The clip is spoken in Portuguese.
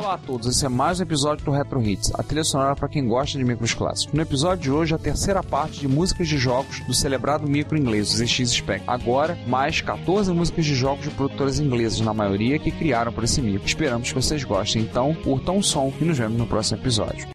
Olá a todos, esse é mais um episódio do Retro Hits, a trilha sonora para quem gosta de micros clássicos. No episódio de hoje, a terceira parte de músicas de jogos do celebrado micro inglês, o ZX Spectrum. Agora, mais 14 músicas de jogos de produtores ingleses, na maioria, que criaram por esse micro. Esperamos que vocês gostem, então curtam o som e nos vemos no próximo episódio.